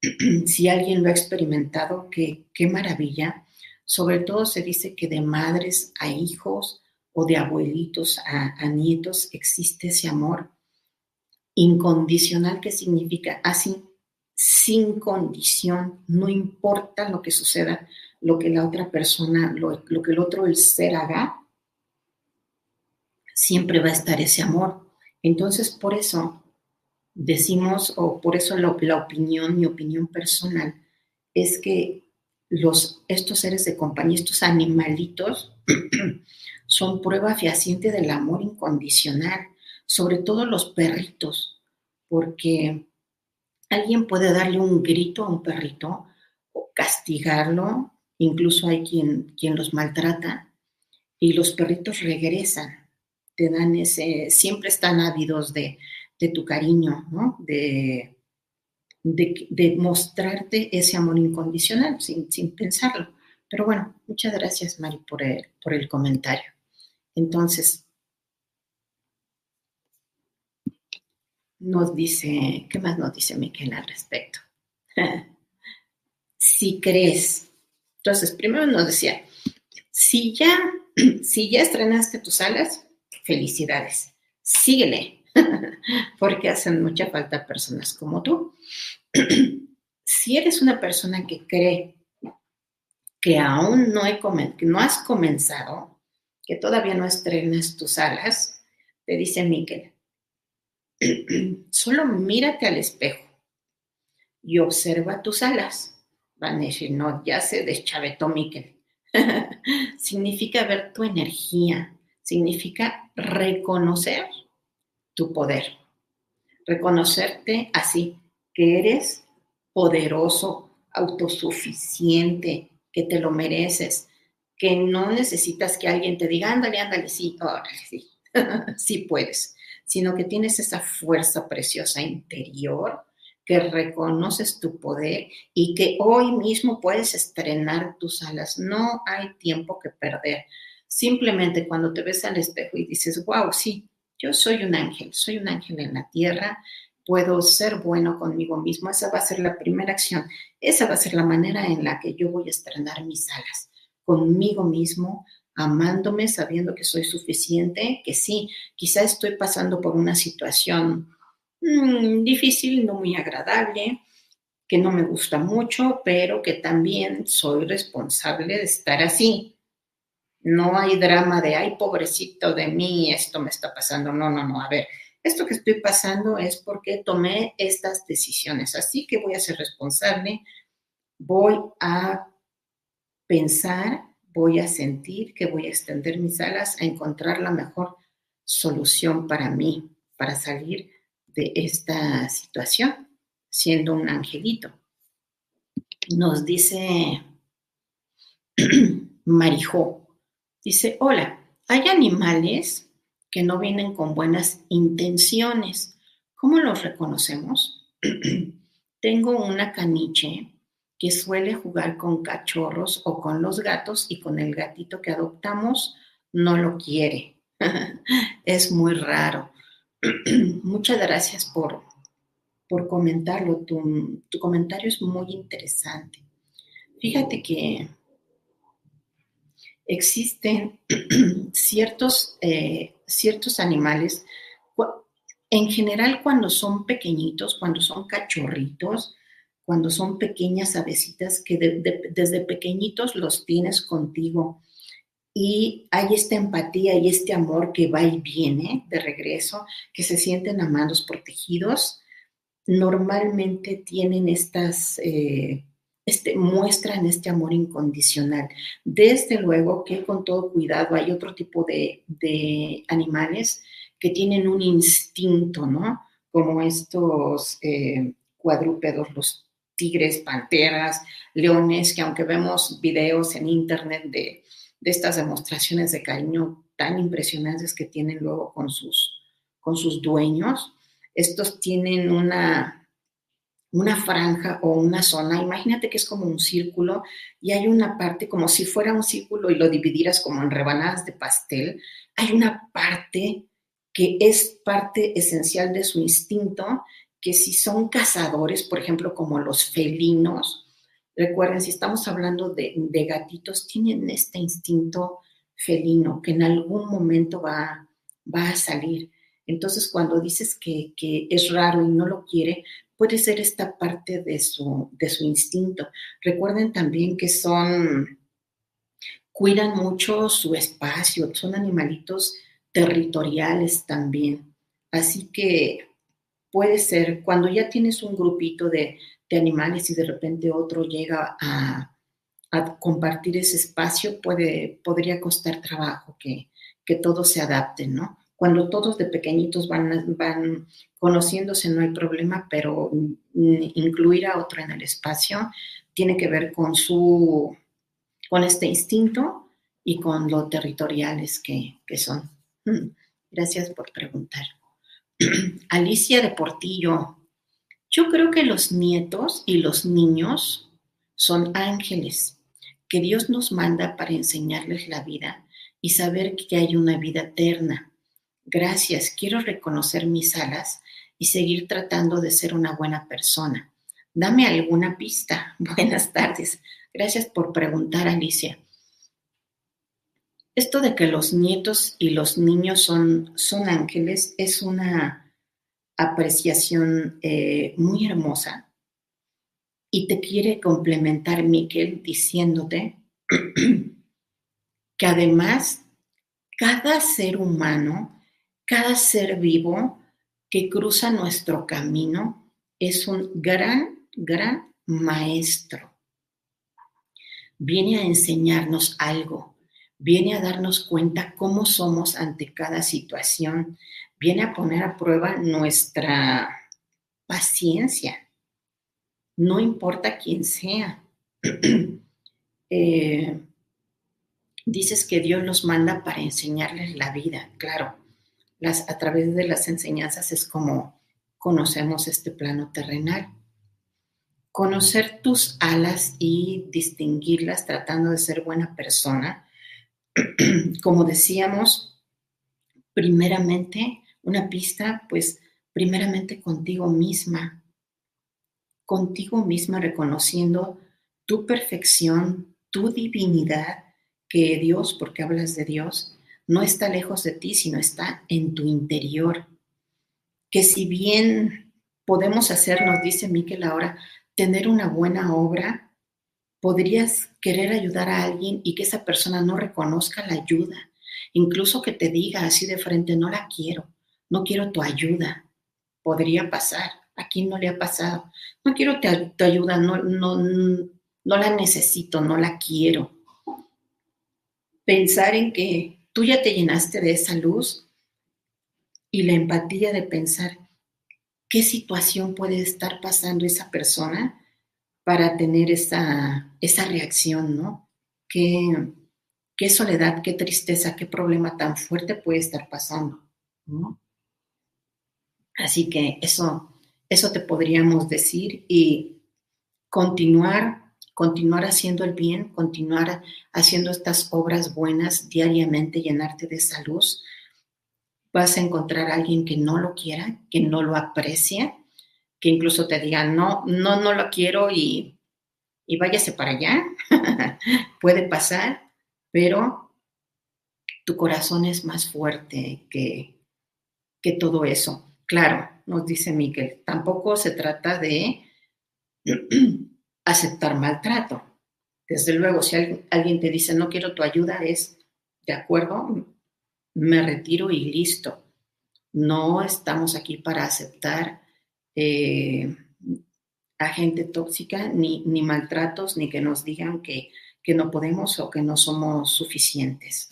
si alguien lo ha experimentado, que, qué maravilla. Sobre todo se dice que de madres a hijos o de abuelitos a, nietos existe ese amor incondicional que significa así sin condición, no importa lo que suceda, lo que la otra persona, lo, que el otro, el ser haga, siempre va a estar ese amor. Entonces, por eso decimos, o por eso la opinión, mi opinión personal, es que los, estos seres de compañía, estos animalitos, son prueba fehaciente del amor incondicional, sobre todo los perritos, porque Alguien puede darle un grito a un perrito o castigarlo, incluso hay quien, quien los maltrata y los perritos regresan, te dan ese, siempre están ávidos de, tu cariño, ¿no? De, de, mostrarte ese amor incondicional sin, sin, pensarlo. Pero bueno, muchas gracias Mari por el, por el comentario. Entonces, nos dice, ¿qué más nos dice Miquel al respecto? si crees, entonces primero nos decía, si ya, si ya estrenaste tus alas, felicidades, síguele, porque hacen mucha falta personas como tú. si eres una persona que cree que aún no, has comenzado, que todavía no estrenas tus alas, te dice Miquel, Solo mírate al espejo y observa tus alas. Van no, ya se deschavetó Miquel. significa ver tu energía, significa reconocer tu poder, reconocerte así, que eres poderoso, autosuficiente, que te lo mereces, que no necesitas que alguien te diga, ándale, ándale, sí, sí, sí puedes sino que tienes esa fuerza preciosa interior, que reconoces tu poder y que hoy mismo puedes estrenar tus alas. No hay tiempo que perder. Simplemente cuando te ves al espejo y dices, wow, sí, yo soy un ángel, soy un ángel en la tierra, puedo ser bueno conmigo mismo. Esa va a ser la primera acción. Esa va a ser la manera en la que yo voy a estrenar mis alas conmigo mismo, amándome, sabiendo que soy suficiente, que sí, quizá estoy pasando por una situación mm, difícil, no muy agradable, que no me gusta mucho, pero que también soy responsable de estar así. No hay drama de, ay, pobrecito de mí, esto me está pasando. No, no, no. A ver, esto que estoy pasando es porque tomé estas decisiones. Así que voy a ser responsable, voy a pensar, voy a sentir que voy a extender mis alas a encontrar la mejor solución para mí, para salir de esta situación, siendo un angelito. Nos dice Marijó, dice, hola, hay animales que no vienen con buenas intenciones. ¿Cómo los reconocemos? Tengo una caniche que suele jugar con cachorros o con los gatos y con el gatito que adoptamos no lo quiere. es muy raro. Muchas gracias por, por comentarlo. Tu, tu, comentario es muy interesante. Fíjate que existen ciertos, eh, ciertos animales, en general cuando son pequeñitos, cuando son cachorritos, cuando son pequeñas avecitas que desde pequeñitos los tienes contigo y hay esta empatía y este amor que va y viene de regreso, que se sienten amados, protegidos, normalmente tienen estas, eh, este, muestran este amor incondicional. Desde luego que con todo cuidado hay otro tipo de, de animales que tienen un instinto, ¿no? Como estos eh, cuadrúpedos, los tigres, panteras, leones, que aunque vemos videos en internet de, de estas demostraciones de cariño tan impresionantes que tienen luego con sus, con sus dueños, estos tienen una, una franja o una zona, imagínate que es como un círculo y hay una parte como si fuera un círculo y lo dividieras como en rebanadas de pastel, hay una parte que es parte esencial de su instinto que si son cazadores, por ejemplo, como los felinos, recuerden, si estamos hablando de, gatitos, tienen este instinto felino que en algún momento va, va a salir. Entonces, cuando dices que, es raro y no lo quiere, puede ser esta parte de su, de su instinto. Recuerden también que son, cuidan mucho su espacio, son animalitos territoriales también. Así que puede ser cuando ya tienes un grupito de, animales y de repente otro llega a, compartir ese espacio, puede, podría costar trabajo que, que todos se adapten, ¿no? Cuando todos de pequeñitos van, van conociéndose no hay problema, pero incluir a otro en el espacio tiene que ver con su, con este instinto y con lo territoriales que, que son. Gracias por preguntar. Alicia de Portillo, yo creo que los nietos y los niños son ángeles que Dios nos manda para enseñarles la vida y saber que hay una vida eterna. Gracias, quiero reconocer mis alas y seguir tratando de ser una buena persona. Dame alguna pista. Buenas tardes. Gracias por preguntar, Alicia. Esto de que los nietos y los niños son, son ángeles es una apreciación eh, muy hermosa. Y te quiere complementar, Miquel, diciéndote que además cada ser humano, cada ser vivo que cruza nuestro camino es un gran, gran maestro. Viene a enseñarnos algo viene a darnos cuenta cómo somos ante cada situación, viene a poner a prueba nuestra paciencia, no importa quién sea. Eh, dices que Dios los manda para enseñarles la vida, claro, las, a través de las enseñanzas es como conocemos este plano terrenal. Conocer tus alas y distinguirlas tratando de ser buena persona como decíamos, primeramente, una pista, pues primeramente contigo misma, contigo misma reconociendo tu perfección, tu divinidad, que Dios, porque hablas de Dios, no está lejos de ti, sino está en tu interior. que si bien podemos hacer, nos dice Miquel ahora, tener una buena obra, podrías querer ayudar a alguien y que esa persona no reconozca la ayuda, incluso que te diga así de frente, no la quiero, no quiero tu ayuda. Podría pasar, aquí no le ha pasado, no quiero tu, ayuda, no la necesito, no la quiero. Pensar en que tú ya te llenaste de esa luz y la empatía de pensar qué situación puede estar pasando esa persona para tener esa, esa reacción, ¿no? Qué, qué soledad, qué tristeza, qué problema tan fuerte puede estar pasando, ¿no? Así que eso, eso te podríamos decir y continuar, continuar haciendo el bien, continuar haciendo estas obras buenas diariamente, llenarte de esa luz, vas a encontrar a alguien que no lo quiera, que no lo aprecie, que incluso te diga, no, no, no lo quiero y, y váyase para allá. Puede pasar, pero tu corazón es más fuerte que, que todo eso. Claro, nos dice Miguel, tampoco se trata de aceptar maltrato. Desde luego, si alguien te dice, no quiero tu ayuda, es, de acuerdo, me retiro y listo. No estamos aquí para aceptar eh, a gente tóxica, ni, ni, maltratos, ni que nos digan que, que, no podemos o que no somos suficientes.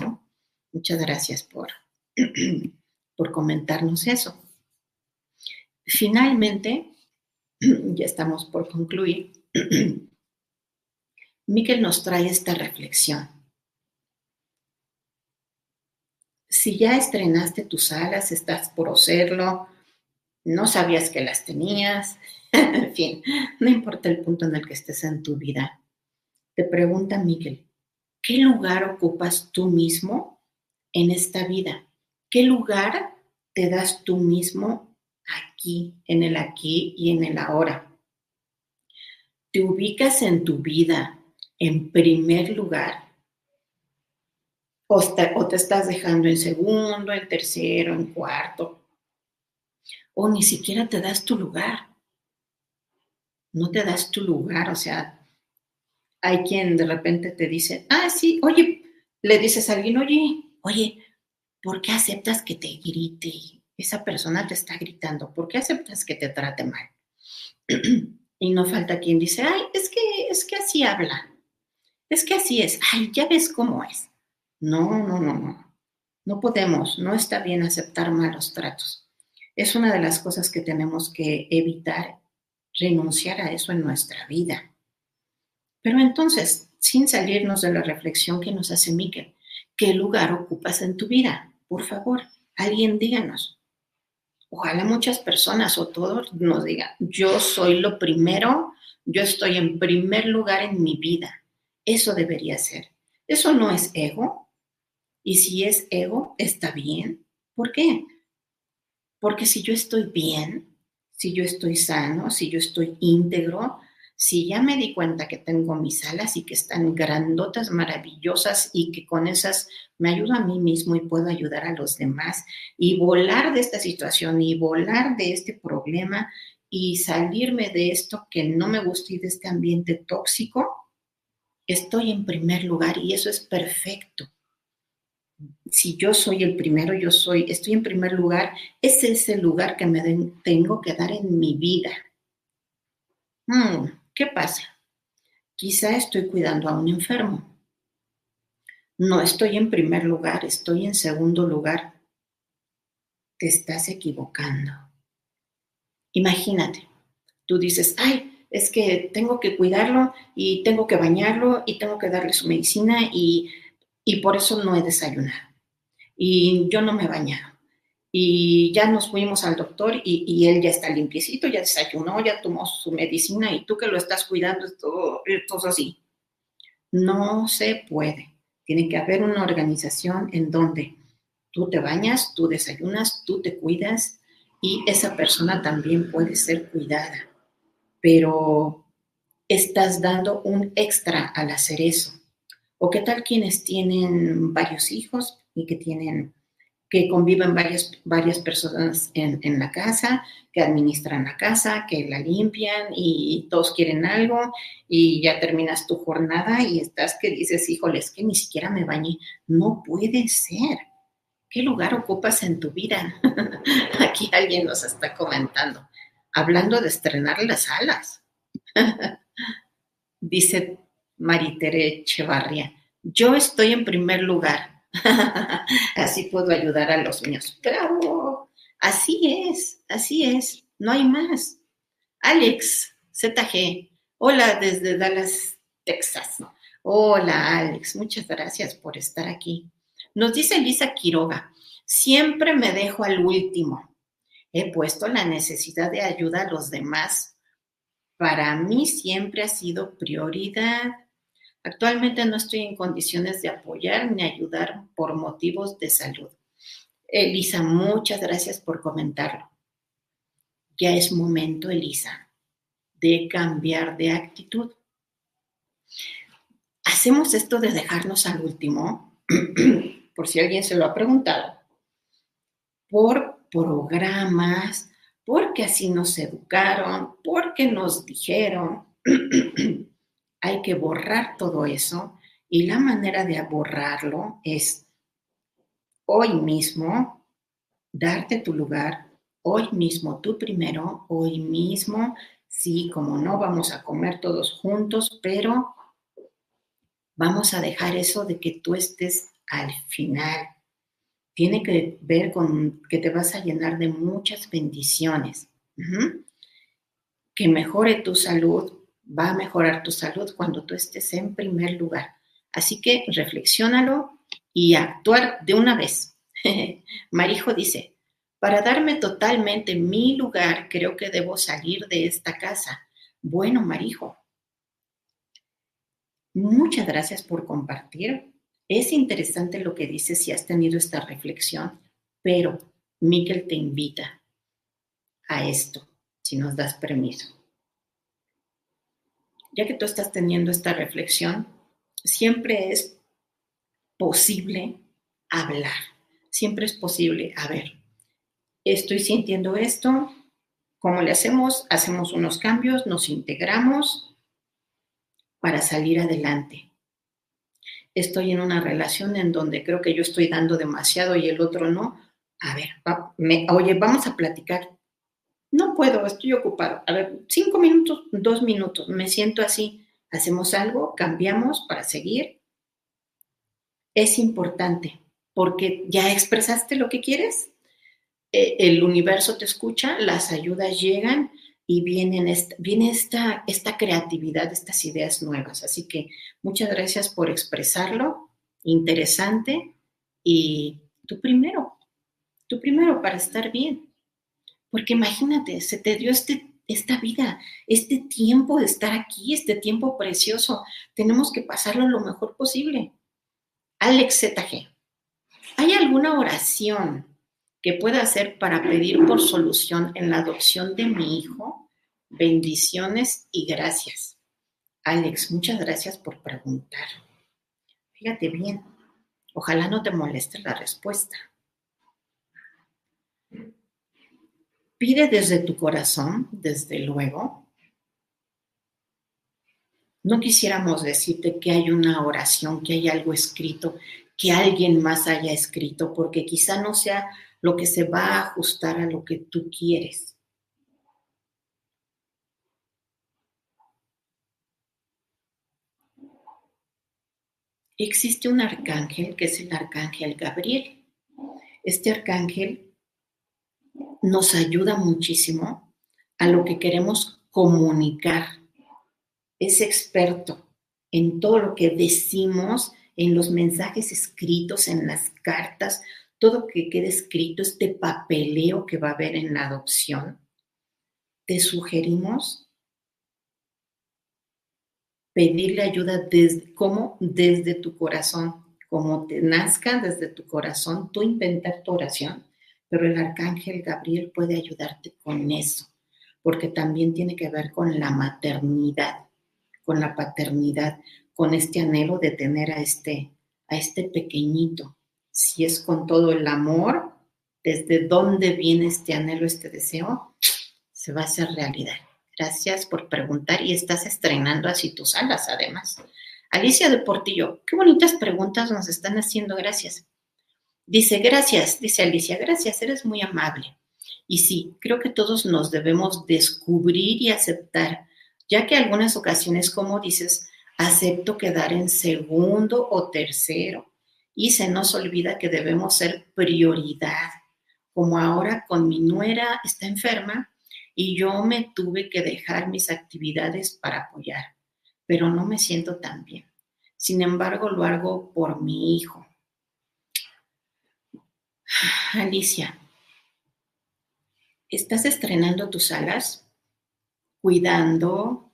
Muchas gracias por, por comentarnos eso. Finalmente, ya estamos por concluir, Miquel nos trae esta reflexión. si ya estrenaste tus alas, estás por hacerlo, no sabías que las tenías, en fin, no importa el punto en el que estés en tu vida. Te pregunta Miguel, ¿qué lugar ocupas tú mismo en esta vida? ¿Qué lugar te das tú mismo aquí, en el aquí y en el ahora? ¿Te ubicas en tu vida en primer lugar o te, estás dejando en segundo, en tercero, en cuarto, o ni siquiera te das tu lugar. No te das tu lugar, o sea, hay quien de repente te dice, ah, sí, oye, le dices a alguien, oye, oye, ¿por qué aceptas que te grite? Esa persona te está gritando, ¿por qué aceptas que te trate mal? y no falta quien dice, ay, es que, es que así habla, es que así es, ay, ya ves cómo es. No, no, no, no. No podemos, no está bien aceptar malos tratos. Es una de las cosas que tenemos que evitar, renunciar a eso en nuestra vida. Pero entonces, sin salirnos de la reflexión que nos hace Miquel, ¿qué lugar ocupas en tu vida? Por favor, alguien díganos. Ojalá muchas personas o todos nos digan, yo soy lo primero, yo estoy en primer lugar en mi vida. Eso debería ser. Eso no es ego, y si es ego, está bien. ¿Por qué? Porque si yo estoy bien, si yo estoy sano, si yo estoy íntegro, si ya me di cuenta que tengo mis alas y que están grandotas, maravillosas y que con esas me ayudo a mí mismo y puedo ayudar a los demás y volar de esta situación y volar de este problema y salirme de esto que no me gusta y de este ambiente tóxico, estoy en primer lugar y eso es perfecto si yo soy el primero, yo soy, estoy en primer lugar, ese es el lugar que me tengo que dar en mi vida. Hmm, ¿Qué pasa? Quizá estoy cuidando a un enfermo. No estoy en primer lugar, estoy en segundo lugar. Te estás equivocando. Imagínate, tú dices, ay, es que tengo que cuidarlo y tengo que bañarlo y tengo que darle su medicina y y por eso no he desayunado. Y yo no me he bañado. Y ya nos fuimos al doctor y, él ya está limpiecito, ya desayunó, ya tomó su medicina y tú que lo estás cuidando, esto es así. No se puede. Tiene que haber una organización en donde tú te bañas, tú desayunas, tú te cuidas y esa persona también puede ser cuidada. Pero estás dando un extra al hacer eso. ¿O qué tal quienes tienen varios hijos y que tienen que conviven varias, varias personas en, en, la casa, que administran la casa, que la limpian y todos quieren algo y ya terminas tu jornada y estás que dices, híjole, es que ni siquiera me bañé. No puede ser. ¿Qué lugar ocupas en tu vida? Aquí alguien nos está comentando, hablando de estrenar las alas. Dice Maritere Echevarria, yo estoy en primer lugar así puedo ayudar a los míos. Bravo, así es, así es, no hay más. Alex, ZG, hola desde Dallas, Texas. Hola Alex, muchas gracias por estar aquí. Nos dice Lisa Quiroga, siempre me dejo al último. He puesto la necesidad de ayuda a los demás. Para mí siempre ha sido prioridad. Actualmente no estoy en condiciones de apoyar ni ayudar por motivos de salud. Elisa, muchas gracias por comentarlo. Ya es momento, Elisa, de cambiar de actitud. Hacemos esto de dejarnos al último, por si alguien se lo ha preguntado, por programas, porque así nos educaron, porque nos dijeron. hay que borrar todo eso y la manera de borrarlo es hoy mismo darte tu lugar, hoy mismo tú primero, hoy mismo, sí, como no, vamos a comer todos juntos, pero vamos a dejar eso de que tú estés al final. Tiene que ver con que te vas a llenar de muchas bendiciones. Que mejore tu salud, va a mejorar tu salud cuando tú estés en primer lugar. Así que reflexiónalo y actuar de una vez. Marijo dice, para darme totalmente mi lugar, creo que debo salir de esta casa. Bueno, Marijo, muchas gracias por compartir. Es interesante lo que dices si has tenido esta reflexión, pero Miquel te invita a esto, si nos das permiso ya que tú estás teniendo esta reflexión, siempre es posible hablar, siempre es posible, a ver, estoy sintiendo esto, ¿cómo le hacemos? Hacemos unos cambios, nos integramos para salir adelante. Estoy en una relación en donde creo que yo estoy dando demasiado y el otro no. A ver, oye, vamos a platicar no puedo, estoy ocupado. A ver, cinco minutos, dos minutos, me siento así. Hacemos algo, cambiamos para seguir. Es importante porque ya expresaste lo que quieres, e, el universo te escucha, las ayudas llegan y vienen viene esta, esta creatividad, estas ideas nuevas. Así que muchas gracias por expresarlo, interesante y tú primero, tú primero para estar bien. Porque imagínate, se te dio este, esta vida, este tiempo de estar aquí, este tiempo precioso. Tenemos que pasarlo lo mejor posible. Alex ZG, ¿hay alguna oración que pueda hacer para pedir por solución en la adopción de mi hijo? Bendiciones y gracias. Alex, muchas gracias por preguntar. Fíjate bien, ojalá no te moleste la respuesta. Pide desde tu corazón, desde luego. No quisiéramos decirte que hay una oración, que hay algo escrito, que alguien más haya escrito, porque quizá no sea lo que se va a ajustar a lo que tú quieres. Existe un arcángel que es el arcángel Gabriel. Este arcángel nos ayuda muchísimo a lo que queremos comunicar. Es experto en todo lo que decimos, en los mensajes escritos, en las cartas, todo que quede escrito, este papeleo que va a haber en la adopción. Te sugerimos pedirle ayuda desde, como desde tu corazón, como te nazca desde tu corazón, tú inventar tu oración pero el arcángel Gabriel puede ayudarte con eso, porque también tiene que ver con la maternidad, con la paternidad, con este anhelo de tener a este, a este pequeñito, si es con todo el amor, desde dónde viene este anhelo, este deseo, se va a hacer realidad. Gracias por preguntar y estás estrenando así tus alas además. Alicia de Portillo, qué bonitas preguntas nos están haciendo, gracias. Dice, gracias, dice Alicia, gracias, eres muy amable. Y sí, creo que todos nos debemos descubrir y aceptar, ya que algunas ocasiones, como dices, acepto quedar en segundo o tercero y se nos olvida que debemos ser prioridad, como ahora con mi nuera está enferma y yo me tuve que dejar mis actividades para apoyar, pero no me siento tan bien. Sin embargo, lo hago por mi hijo. Alicia, estás estrenando tus alas cuidando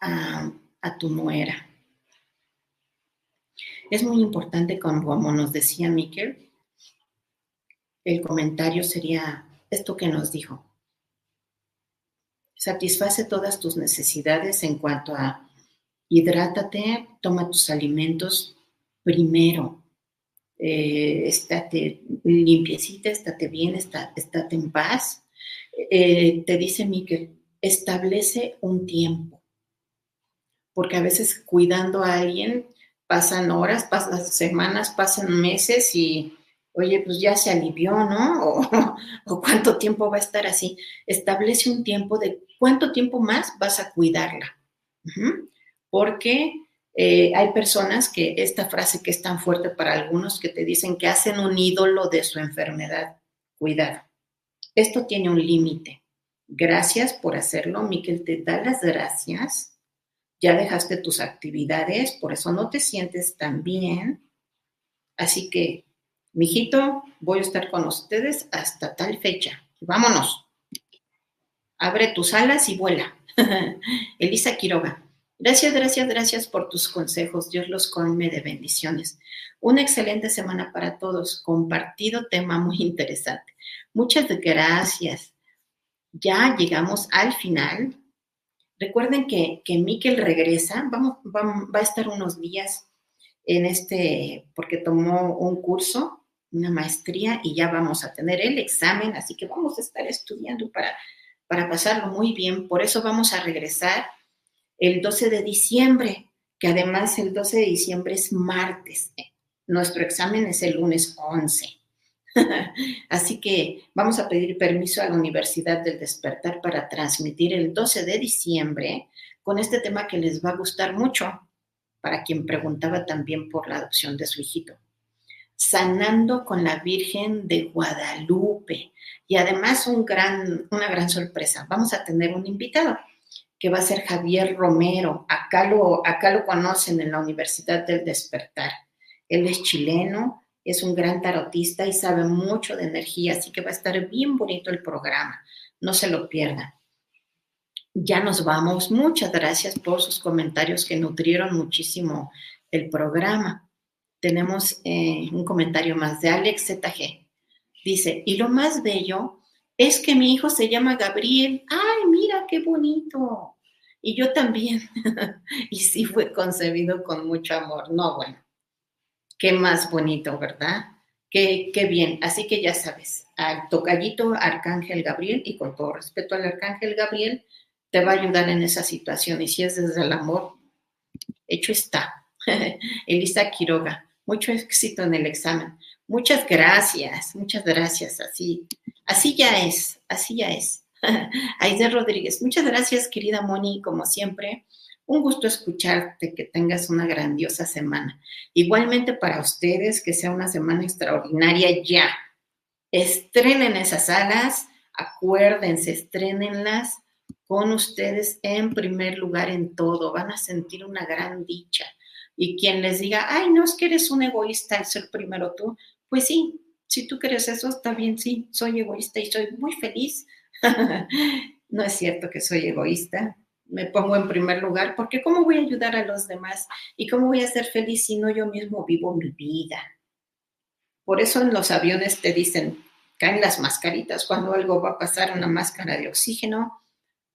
a, tu nuera. Es muy importante, como nos decía Miquel, el comentario sería esto que nos dijo. Satisface todas tus necesidades en cuanto a hidrátate, toma tus alimentos primero, eh, estate limpiecita, estate bien, estate en paz. Eh, te dice Miquel, establece un tiempo, porque a veces cuidando a alguien pasan horas, pasan semanas, pasan meses y, oye, pues ya se alivió, ¿no? O, cuánto tiempo va a estar así. Establece un tiempo de cuánto tiempo más vas a cuidarla. Porque eh, hay personas que esta frase que es tan fuerte para algunos que te dicen que hacen un ídolo de su enfermedad. Cuidado. Esto tiene un límite. Gracias por hacerlo, Miquel. Te da las gracias. Ya dejaste tus actividades, por eso no te sientes tan bien. Así que, mijito, voy a estar con ustedes hasta tal fecha. Vámonos. Abre tus alas y vuela. Elisa Quiroga. Gracias, gracias, gracias por tus consejos. Dios los colme de bendiciones. Una excelente semana para todos. Compartido tema muy interesante. Muchas gracias. Ya llegamos al final. Recuerden que, que Miquel regresa. Vamos, va, a estar unos días en este, porque tomó un curso, una maestría, y ya vamos a tener el examen. Así que vamos a estar estudiando para, para pasarlo muy bien. Por eso vamos a regresar el 12 de diciembre, que además el 12 de diciembre es martes. Nuestro examen es el lunes 11. Así que vamos a pedir permiso a la Universidad del Despertar para transmitir el 12 de diciembre con este tema que les va a gustar mucho, para quien preguntaba también por la adopción de su hijito. Sanando con la Virgen de Guadalupe. Y además una gran sorpresa. Vamos a tener un invitado que va a ser Javier Romero. Acá lo, acá lo conocen en la Universidad del Despertar. Él es chileno, es un gran tarotista y sabe mucho de energía, así que va a estar bien bonito el programa. No se lo pierdan. Ya nos vamos. Muchas gracias por sus comentarios que nutrieron muchísimo el programa. Tenemos eh, un comentario más de Alex ZG. Dice, y lo más bello es que mi hijo se llama Gabriel. Ay, mira qué bonito. Y yo también. y sí fue concebido con mucho amor. No, bueno, qué más bonito, ¿verdad? Qué, qué bien. Así que ya sabes, al tocallito Arcángel Gabriel, y con todo respeto al Arcángel Gabriel, te va a ayudar en esa situación. Y si es desde el amor, hecho está. Elisa Quiroga, mucho éxito en el examen. Muchas gracias, muchas gracias. Así, así ya es, así ya es. Aide Rodríguez, muchas gracias, querida Moni, como siempre. Un gusto escucharte, que tengas una grandiosa semana. Igualmente para ustedes, que sea una semana extraordinaria ya. Estrenen esas alas, acuérdense, estrenenlas con ustedes en primer lugar en todo. Van a sentir una gran dicha. Y quien les diga, ay, no es que eres un egoísta al ser primero tú, pues sí, si tú crees eso, está bien, sí, soy egoísta y soy muy feliz. no es cierto que soy egoísta, me pongo en primer lugar, porque ¿cómo voy a ayudar a los demás? ¿Y cómo voy a ser feliz si no yo mismo vivo mi vida? Por eso en los aviones te dicen, caen las mascaritas cuando algo va a pasar, una máscara de oxígeno,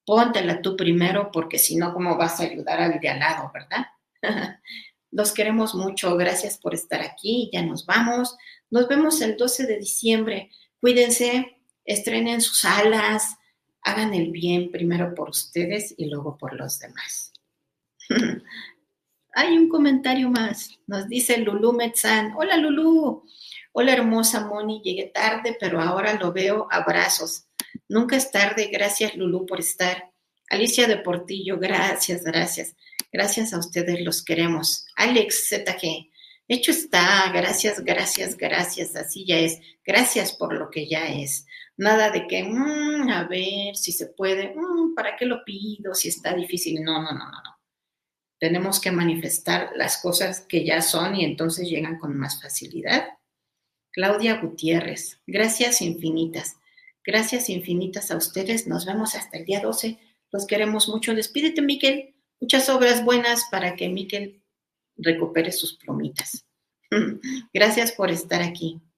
póntela tú primero, porque si no, ¿cómo vas a ayudar al de al lado, verdad? Los queremos mucho. Gracias por estar aquí. Ya nos vamos. Nos vemos el 12 de diciembre. Cuídense, estrenen sus alas, hagan el bien primero por ustedes y luego por los demás. Hay un comentario más. Nos dice Lulu Metzán. Hola Lulu. Hola hermosa Moni. Llegué tarde, pero ahora lo veo. Abrazos. Nunca es tarde. Gracias Lulu por estar. Alicia de Portillo. Gracias, gracias. Gracias a ustedes, los queremos. Alex ZG, hecho está, gracias, gracias, gracias, así ya es. Gracias por lo que ya es. Nada de que, mm, a ver si se puede, mm, ¿para qué lo pido? Si está difícil. No, no, no, no, no. Tenemos que manifestar las cosas que ya son y entonces llegan con más facilidad. Claudia Gutiérrez, gracias infinitas. Gracias infinitas a ustedes. Nos vemos hasta el día 12. Los queremos mucho. Despídete, Miquel muchas obras buenas para que Miquel recupere sus plomitas. Gracias por estar aquí.